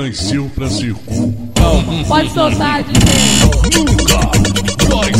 Francil pra Calma. Pode soltar, DJ. Nunca nós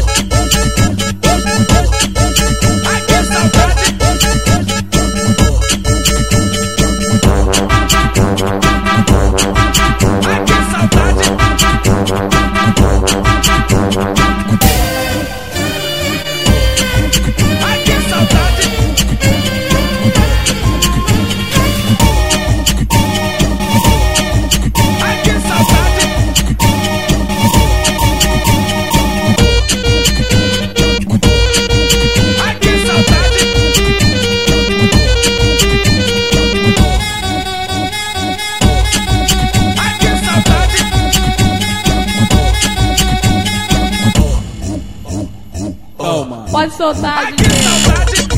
saudade. Ai, que saudade